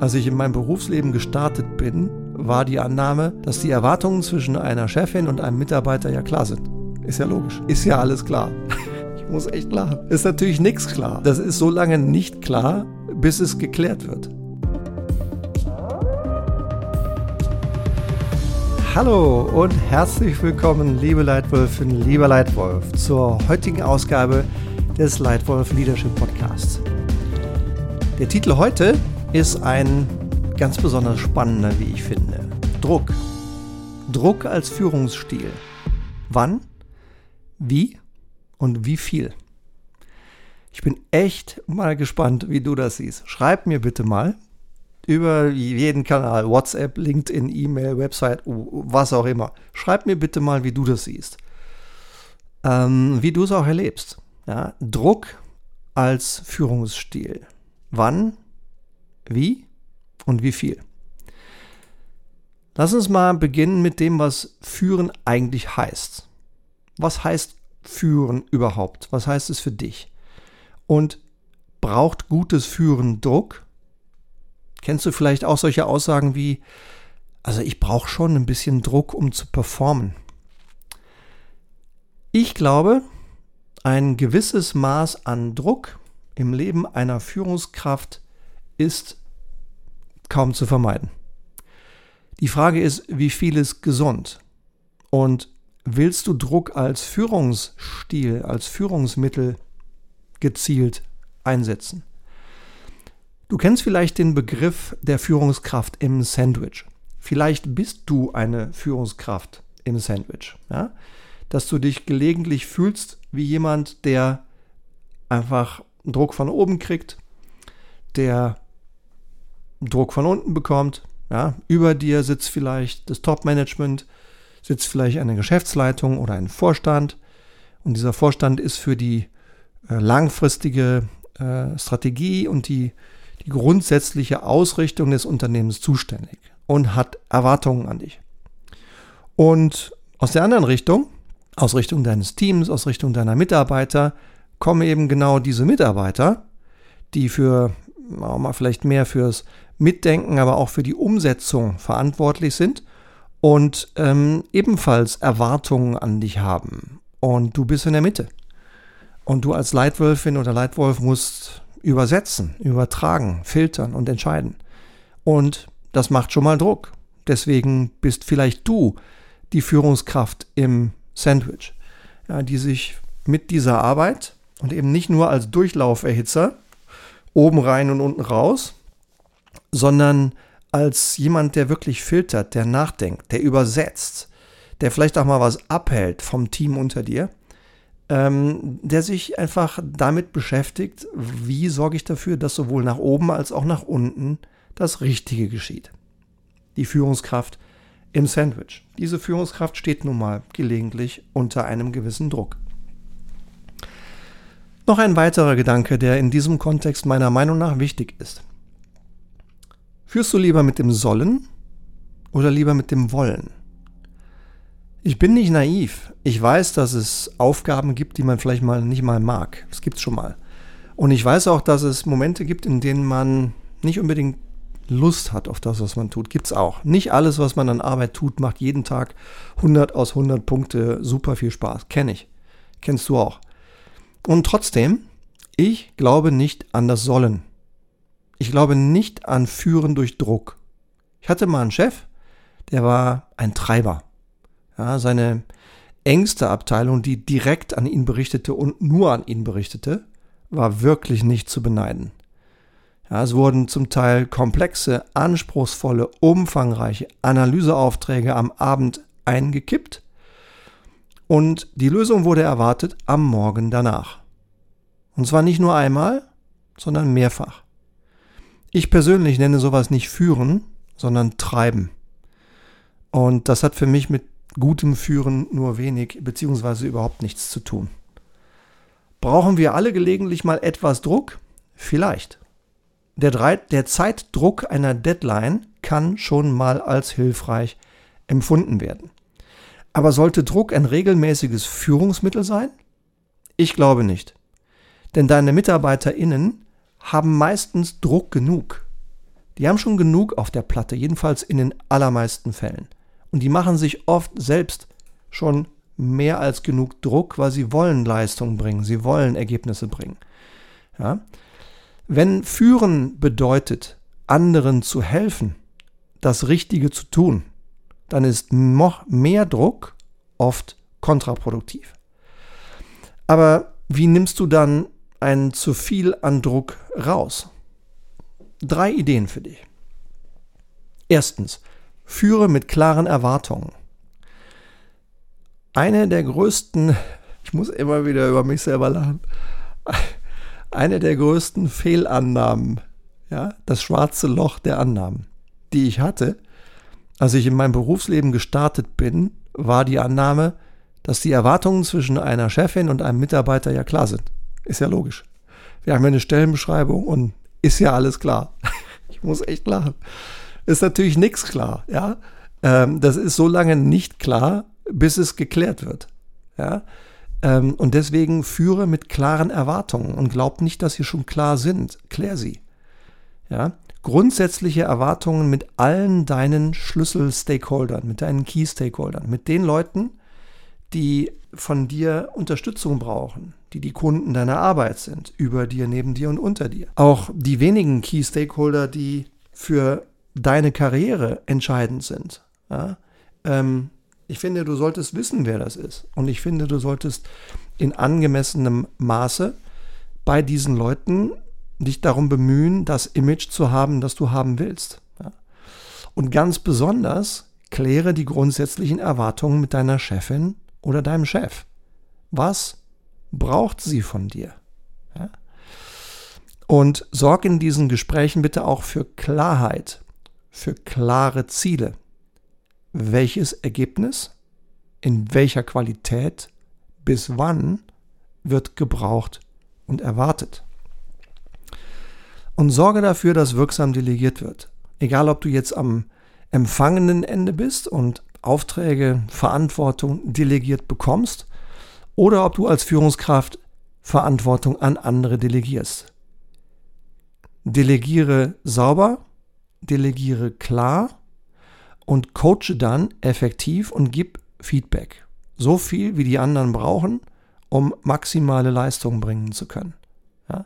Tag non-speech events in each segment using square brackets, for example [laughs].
Als ich in meinem Berufsleben gestartet bin, war die Annahme, dass die Erwartungen zwischen einer Chefin und einem Mitarbeiter ja klar sind. Ist ja logisch. Ist ja alles klar. [laughs] Ich muss echt lachen. Ist natürlich nichts klar. Das ist so lange nicht klar, bis es geklärt wird. Hallo und herzlich willkommen, liebe Leitwölfin, lieber Leitwolf, zur heutigen Ausgabe des Leitwolf Leadership Podcasts. Der Titel heute ist ein ganz besonders spannender, wie ich finde. Druck. Druck als Führungsstil. Wann, wie und wie viel. Ich bin echt mal gespannt, wie du das siehst. Schreib mir bitte mal über jeden Kanal, WhatsApp, LinkedIn, E-Mail, Website, was auch immer. Schreib mir bitte mal, wie du das siehst. Ähm, wie du es auch erlebst. Ja? Druck als Führungsstil. Wann, wie und wie viel. Lass uns mal beginnen mit dem, was führen eigentlich heißt. Was heißt führen überhaupt? Was heißt es für dich? Und braucht gutes Führen Druck? Kennst du vielleicht auch solche Aussagen wie, also ich brauche schon ein bisschen Druck, um zu performen? Ich glaube, ein gewisses Maß an Druck im Leben einer Führungskraft ist kaum zu vermeiden. Die Frage ist, wie viel ist gesund? Und willst du Druck als Führungsstil, als Führungsmittel gezielt einsetzen? Du kennst vielleicht den Begriff der Führungskraft im Sandwich. Vielleicht bist du eine Führungskraft im Sandwich. Ja? Dass du dich gelegentlich fühlst wie jemand, der einfach Druck von oben kriegt, der Druck von unten bekommt. Ja, über dir sitzt vielleicht das Top-Management, sitzt vielleicht eine Geschäftsleitung oder ein Vorstand. Und dieser Vorstand ist für die äh, langfristige äh, Strategie und die, die grundsätzliche Ausrichtung des Unternehmens zuständig und hat Erwartungen an dich. Und aus der anderen Richtung, aus Richtung deines Teams, aus Richtung deiner Mitarbeiter, kommen eben genau diese Mitarbeiter, die für auch mal vielleicht mehr fürs Mitdenken, aber auch für die Umsetzung verantwortlich sind und ähm, ebenfalls Erwartungen an dich haben. Und du bist in der Mitte. Und du als Leitwölfin oder Leitwolf musst übersetzen, übertragen, filtern und entscheiden. Und das macht schon mal Druck. Deswegen bist vielleicht du die Führungskraft im Sandwich, ja, die sich mit dieser Arbeit und eben nicht nur als Durchlauferhitzer oben rein und unten raus, sondern als jemand, der wirklich filtert, der nachdenkt, der übersetzt, der vielleicht auch mal was abhält vom Team unter dir, ähm, der sich einfach damit beschäftigt, wie sorge ich dafür, dass sowohl nach oben als auch nach unten das Richtige geschieht. Die Führungskraft im Sandwich. Diese Führungskraft steht nun mal gelegentlich unter einem gewissen Druck. Noch ein weiterer Gedanke, der in diesem Kontext meiner Meinung nach wichtig ist. Führst du lieber mit dem Sollen oder lieber mit dem Wollen? Ich bin nicht naiv. Ich weiß, dass es Aufgaben gibt, die man vielleicht mal nicht mal mag. Das gibt's schon mal. Und ich weiß auch, dass es Momente gibt, in denen man nicht unbedingt Lust hat auf das, was man tut. Gibt's auch. Nicht alles, was man an Arbeit tut, macht jeden Tag 100 aus 100 Punkte super viel Spaß. Kenne ich. Kennst du auch. Und trotzdem, ich glaube nicht an das Sollen. Ich glaube nicht an Führen durch Druck. Ich hatte mal einen Chef, der war ein Treiber. Ja, seine engste Abteilung, die direkt an ihn berichtete und nur an ihn berichtete, war wirklich nicht zu beneiden. Ja, es wurden zum Teil komplexe, anspruchsvolle, umfangreiche Analyseaufträge am Abend eingekippt und die Lösung wurde erwartet am Morgen danach. Und zwar nicht nur einmal, sondern mehrfach. Ich persönlich nenne sowas nicht führen, sondern treiben. Und das hat für mich mit gutem Führen nur wenig beziehungsweise überhaupt nichts zu tun. Brauchen wir alle gelegentlich mal etwas Druck? Vielleicht. Der, der Zeitdruck einer Deadline kann schon mal als hilfreich empfunden werden. Aber sollte Druck ein regelmäßiges Führungsmittel sein? Ich glaube nicht. Denn deine MitarbeiterInnen haben meistens Druck genug. Die haben schon genug auf der Platte, jedenfalls in den allermeisten Fällen. Und die machen sich oft selbst schon mehr als genug Druck, weil sie wollen Leistung bringen, sie wollen Ergebnisse bringen. Ja? Wenn führen bedeutet, anderen zu helfen, das Richtige zu tun, dann ist noch mehr Druck oft kontraproduktiv. Aber wie nimmst du dann ein zu viel an Druck raus? Drei Ideen für dich. Erstens, führe mit klaren Erwartungen. Eine der größten, [laughs] ich muss immer wieder über mich selber lachen, [laughs] eine der größten Fehlannahmen, ja, das schwarze Loch der Annahmen, die ich hatte, als ich in meinem Berufsleben gestartet bin, war die Annahme, dass die Erwartungen zwischen einer Chefin und einem Mitarbeiter ja klar sind. Ist ja logisch. Wir haben ja eine Stellenbeschreibung und ist ja alles klar. [laughs] Ich muss echt lachen. Ist natürlich nichts klar, ja. Ähm, das ist so lange nicht klar, bis es geklärt wird. Ja. Ähm, und deswegen führe mit klaren Erwartungen und glaub nicht, dass sie schon klar sind. Klär sie. Ja grundsätzliche Erwartungen mit allen deinen Schlüssel-Stakeholdern, mit deinen Key-Stakeholdern, mit den Leuten, die von dir Unterstützung brauchen, die die Kunden deiner Arbeit sind, über dir, neben dir und unter dir. Auch die wenigen Key-Stakeholder, die für deine Karriere entscheidend sind. Ja? Ähm, ich finde, du solltest wissen, wer das ist. Und ich finde, du solltest in angemessenem Maße bei diesen Leuten dich darum bemühen, das Image zu haben, das du haben willst. Ja. Und ganz besonders kläre die grundsätzlichen Erwartungen mit deiner Chefin oder deinem Chef. Was braucht sie von dir? Ja. Und sorg in diesen Gesprächen bitte auch für Klarheit, für klare Ziele. Welches Ergebnis, in welcher Qualität, bis wann wird gebraucht und erwartet und sorge dafür, dass wirksam delegiert wird. Egal, ob du jetzt am empfangenen Ende bist und Aufträge, Verantwortung delegiert bekommst oder ob du als Führungskraft Verantwortung an andere delegierst. Delegiere sauber, delegiere klar und coache dann effektiv und gib Feedback. So viel, wie die anderen brauchen, um maximale Leistung bringen zu können. Ja?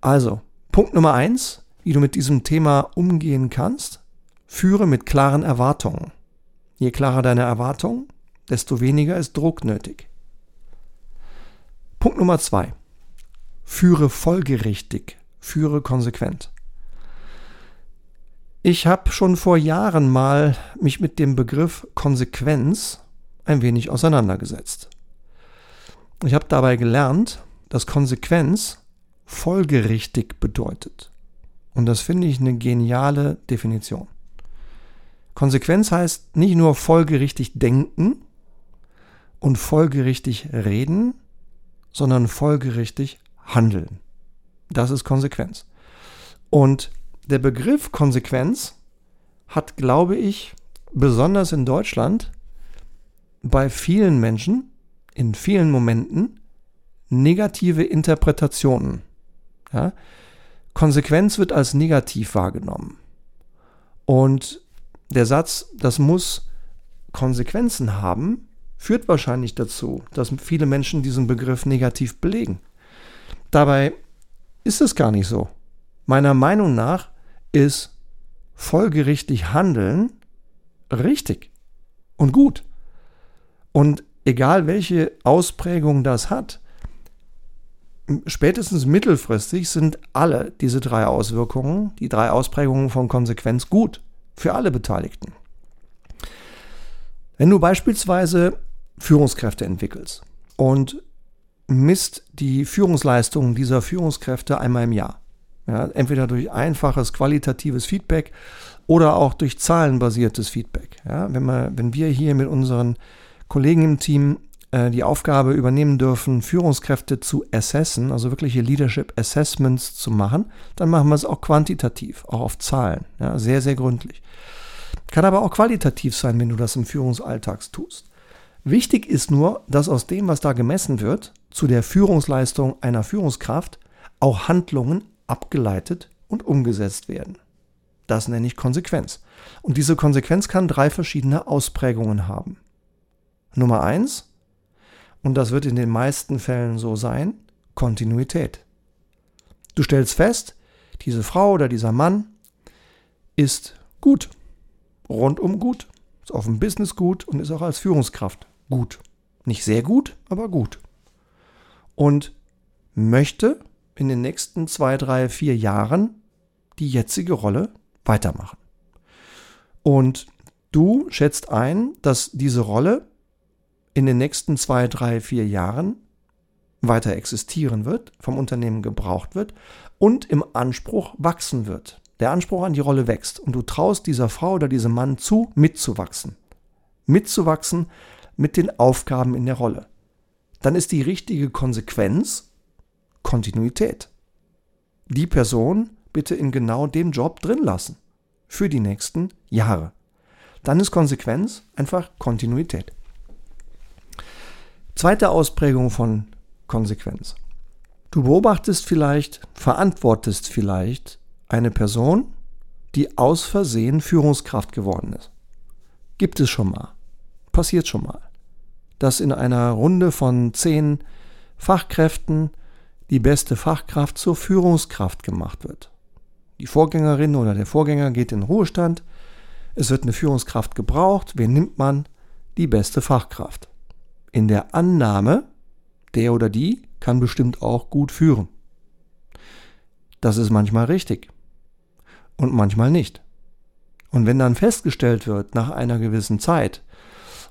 Also, Punkt Nummer eins, wie du mit diesem Thema umgehen kannst, führe mit klaren Erwartungen. Je klarer deine Erwartungen, desto weniger ist Druck nötig. Punkt Nummer zwei, führe folgerichtig, führe konsequent. Ich habe schon vor Jahren mal mich mit dem Begriff Konsequenz ein wenig auseinandergesetzt. Ich habe dabei gelernt, dass Konsequenz folgerichtig bedeutet. Und das finde ich eine geniale Definition. Konsequenz heißt nicht nur folgerichtig denken und folgerichtig reden, sondern folgerichtig handeln. Das ist Konsequenz. Und der Begriff Konsequenz hat, glaube ich, besonders in Deutschland bei vielen Menschen in vielen Momenten negative Interpretationen. Ja? Konsequenz wird als negativ wahrgenommen. Und der Satz, das muss Konsequenzen haben, führt wahrscheinlich dazu, dass viele Menschen diesen Begriff negativ belegen. Dabei ist es gar nicht so. Meiner Meinung nach ist folgerichtig handeln richtig und gut. Und egal welche Ausprägung das hat, spätestens mittelfristig sind alle diese drei Auswirkungen, die drei Ausprägungen von Konsequenz gut für alle Beteiligten. Wenn du beispielsweise Führungskräfte entwickelst und misst die Führungsleistungen dieser Führungskräfte einmal im Jahr, ja, entweder durch einfaches qualitatives Feedback oder auch durch zahlenbasiertes Feedback. Ja, wenn, wir, wenn wir hier mit unseren Kollegen im Team die Aufgabe übernehmen dürfen, Führungskräfte zu assessen, also wirkliche Leadership Assessments zu machen, dann machen wir es auch quantitativ, auch auf Zahlen, ja, sehr, sehr gründlich. Kann aber auch qualitativ sein, wenn du das im Führungsalltag tust. Wichtig ist nur, dass aus dem, was da gemessen wird, zu der Führungsleistung einer Führungskraft auch Handlungen abgeleitet und umgesetzt werden. Das nenne ich Konsequenz. Und diese Konsequenz kann drei verschiedene Ausprägungen haben. Nummer eins, und das wird in den meisten Fällen so sein, Kontinuität. Du stellst fest, diese Frau oder dieser Mann ist gut, rundum gut, ist auf dem Business gut und ist auch als Führungskraft gut. Nicht sehr gut, aber gut. Und möchte in den nächsten zwei, drei, vier Jahren die jetzige Rolle weitermachen. Und du schätzt ein, dass diese Rolle in den nächsten zwei, drei, vier Jahren weiter existieren wird, vom Unternehmen gebraucht wird und im Anspruch wachsen wird. Der Anspruch an die Rolle wächst und du traust dieser Frau oder diesem Mann zu, mitzuwachsen. Mitzuwachsen mit den Aufgaben in der Rolle. Dann ist die richtige Konsequenz Kontinuität. Die Person bitte in genau dem Job drin lassen. Für die nächsten Jahre. Dann ist Konsequenz einfach Kontinuität. Zweite Ausprägung von Konsequenz. Du beobachtest vielleicht, verantwortest vielleicht eine Person, die aus Versehen Führungskraft geworden ist. Gibt es schon mal. Passiert schon mal. Dass in einer Runde von zehn Fachkräften die beste Fachkraft zur Führungskraft gemacht wird. Die Vorgängerin oder der Vorgänger geht in Ruhestand. Es wird eine Führungskraft gebraucht. Wen nimmt man? Die beste Fachkraft. In der Annahme, der oder die kann bestimmt auch gut führen. Das ist manchmal richtig und manchmal nicht. Und wenn dann festgestellt wird nach einer gewissen Zeit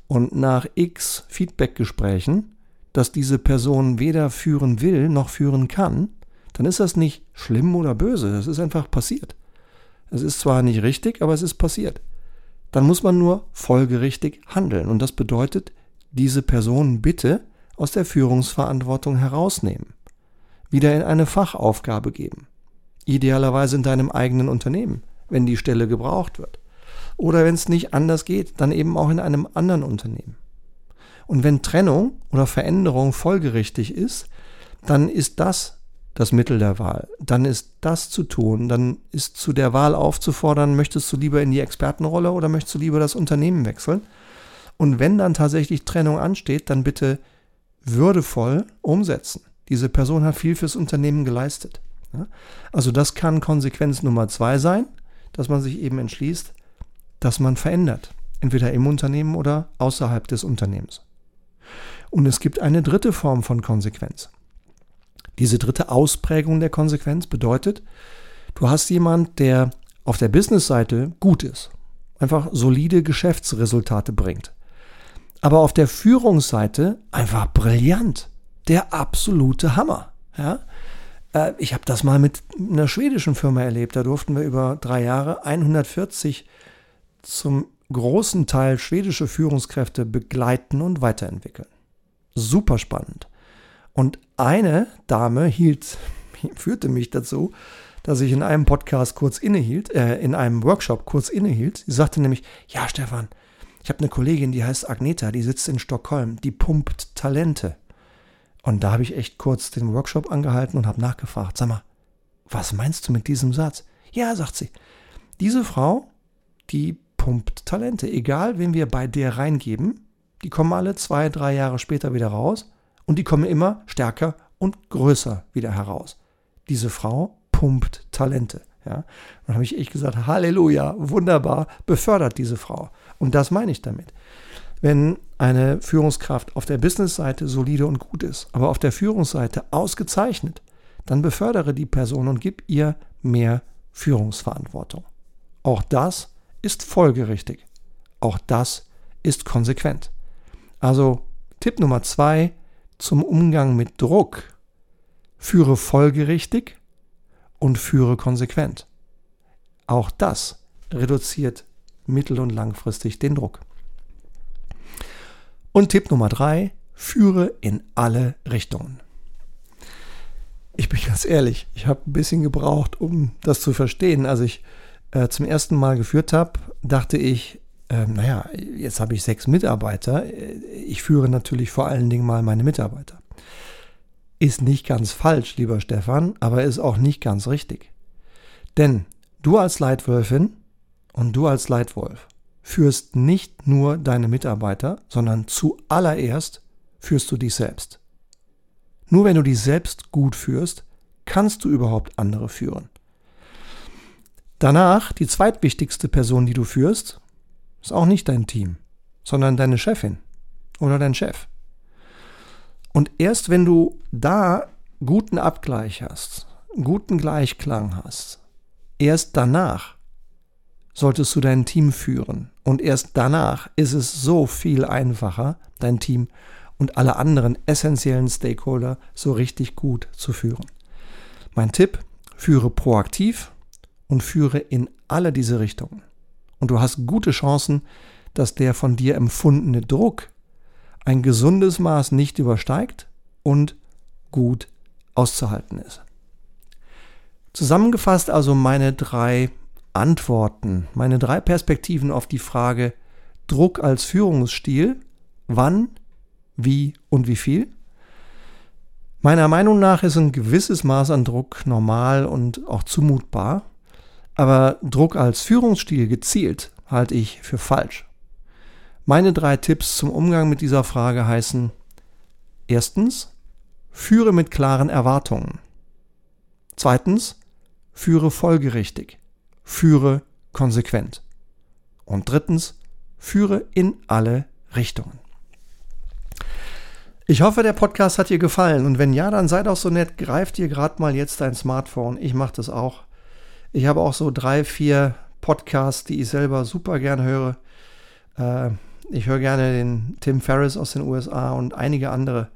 und nach x Feedbackgesprächen, dass diese Person weder führen will noch führen kann, dann ist das nicht schlimm oder böse, das ist einfach passiert. Es ist zwar nicht richtig, aber es ist passiert. Dann muss man nur folgerichtig handeln und das bedeutet, diese Person bitte aus der Führungsverantwortung herausnehmen, wieder in eine Fachaufgabe geben, idealerweise in deinem eigenen Unternehmen, wenn die Stelle gebraucht wird, oder wenn es nicht anders geht, dann eben auch in einem anderen Unternehmen. Und wenn Trennung oder Veränderung folgerichtig ist, dann ist das das Mittel der Wahl. Dann ist das zu tun. Dann ist zu der Wahl aufzufordern, möchtest du lieber in die Expertenrolle oder möchtest du lieber das Unternehmen wechseln? Und wenn dann tatsächlich Trennung ansteht, dann bitte würdevoll umsetzen. Diese Person hat viel fürs Unternehmen geleistet. Also das kann Konsequenz Nummer zwei sein, dass man sich eben entschließt, dass man verändert. Entweder im Unternehmen oder außerhalb des Unternehmens. Und es gibt eine dritte Form von Konsequenz. Diese dritte Ausprägung der Konsequenz bedeutet, du hast jemand, der auf der Business-Seite gut ist, einfach solide Geschäftsresultate bringt, aber auf der Führungsseite einfach brillant, der absolute Hammer. Ja? Äh, ich habe das mal mit einer schwedischen Firma erlebt, da durften wir über drei Jahre 140 zum großen Teil schwedische Führungskräfte begleiten und weiterentwickeln. Super spannend. Und eine Dame hielt, [laughs] führte mich dazu, dass ich in einem Podcast kurz innehielt, äh, in einem Workshop kurz innehielt. Sie sagte nämlich, ja, Stefan, ich habe eine Kollegin, die heißt Agneta, die sitzt in Stockholm, die pumpt Talente. Und da habe ich echt kurz den Workshop angehalten und habe nachgefragt, sag mal, was meinst du mit diesem Satz? Ja, sagt sie, diese Frau, die pumpt Talente, egal wen wir bei der reingeben, die kommen alle zwei, drei Jahre später wieder raus und die kommen immer stärker und größer wieder heraus. Diese Frau pumpt Talente. Ja. Dann habe ich echt gesagt, Halleluja, wunderbar, befördert diese Frau. Und das meine ich damit. Wenn eine Führungskraft auf der Businessseite solide und gut ist, aber auf der Führungsseite ausgezeichnet, dann befördere die Person und gib ihr mehr Führungsverantwortung. Auch das ist folgerichtig. Auch das ist konsequent. Also Tipp Nummer zwei, zum Umgang mit Druck. Führe folgerichtig und führe konsequent. Auch das reduziert mittel- und langfristig den Druck. Und Tipp Nummer drei, führe in alle Richtungen. Ich bin ganz ehrlich, ich habe ein bisschen gebraucht, um das zu verstehen. Als ich äh, zum ersten Mal geführt habe, dachte ich, ähm, naja, jetzt habe ich sechs Mitarbeiter. Ich führe natürlich vor allen Dingen mal meine Mitarbeiter. Ist nicht ganz falsch, lieber Stefan, aber ist auch nicht ganz richtig. Denn Du als Leitwölfin und du als Leitwolf führst nicht nur deine Mitarbeiter, sondern zuallererst führst du dich selbst. Nur wenn du dich selbst gut führst, kannst du überhaupt andere führen. Danach, die zweitwichtigste Person, die du führst, ist auch nicht dein Team, sondern deine Chefin oder dein Chef. Und erst wenn du da guten Abgleich hast, guten Gleichklang hast, erst danach solltest du dein Team führen. Und erst danach ist es so viel einfacher, dein Team und alle anderen essentiellen Stakeholder so richtig gut zu führen. Mein Tipp, führe proaktiv und führe in alle diese Richtungen. Und du hast gute Chancen, dass der von dir empfundene Druck ein gesundes Maß nicht übersteigt und gut auszuhalten ist. Zusammengefasst also meine drei Antworten, meine drei Perspektiven auf die Frage Druck als Führungsstil, wann, wie und wie viel. Meiner Meinung nach ist ein gewisses Maß an Druck normal und auch zumutbar, aber Druck als Führungsstil gezielt halte ich für falsch. Meine drei Tipps zum Umgang mit dieser Frage heißen erstens, führe mit klaren Erwartungen. Zweitens, führe folgerichtig führe konsequent. Und drittens, führe in alle Richtungen. Ich hoffe, der Podcast hat dir gefallen und wenn ja, dann seid auch so nett, greift dir gerade mal jetzt dein Smartphone. Ich mache das auch. Ich habe auch so drei, vier Podcasts, die ich selber super gern höre. Äh, ich höre gerne den Tim Ferriss aus den USA und einige andere,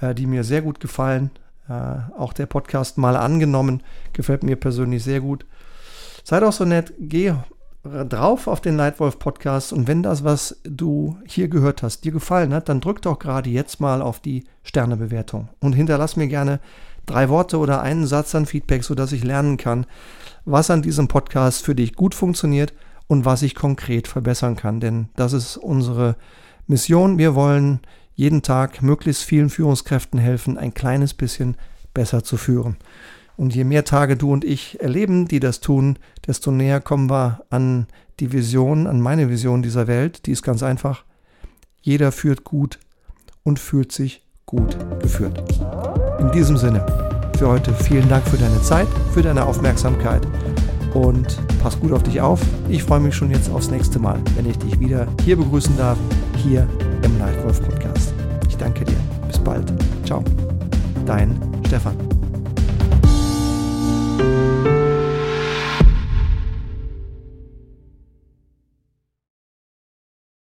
äh, die mir sehr gut gefallen. Äh, auch der Podcast mal angenommen, gefällt mir persönlich sehr gut. Sei doch so nett, geh drauf auf den Leitwolf Podcast und wenn das, was du hier gehört hast, dir gefallen hat, dann drück doch gerade jetzt mal auf die Sternebewertung und hinterlass mir gerne drei Worte oder einen Satz an Feedback, sodass ich lernen kann, was an diesem Podcast für dich gut funktioniert und was ich konkret verbessern kann. Denn das ist unsere Mission. Wir wollen jeden Tag möglichst vielen Führungskräften helfen, ein kleines bisschen besser zu führen. Und je mehr Tage du und ich erleben, die das tun, desto näher kommen wir an die Vision, an meine Vision dieser Welt. Die ist ganz einfach. Jeder führt gut und fühlt sich gut geführt. In diesem Sinne, für heute vielen Dank für deine Zeit, für deine Aufmerksamkeit und pass gut auf dich auf. Ich freue mich schon jetzt aufs nächste Mal, wenn ich dich wieder hier begrüßen darf, hier im Nightwolf Podcast. Ich danke dir. Bis bald. Ciao. Dein Stefan.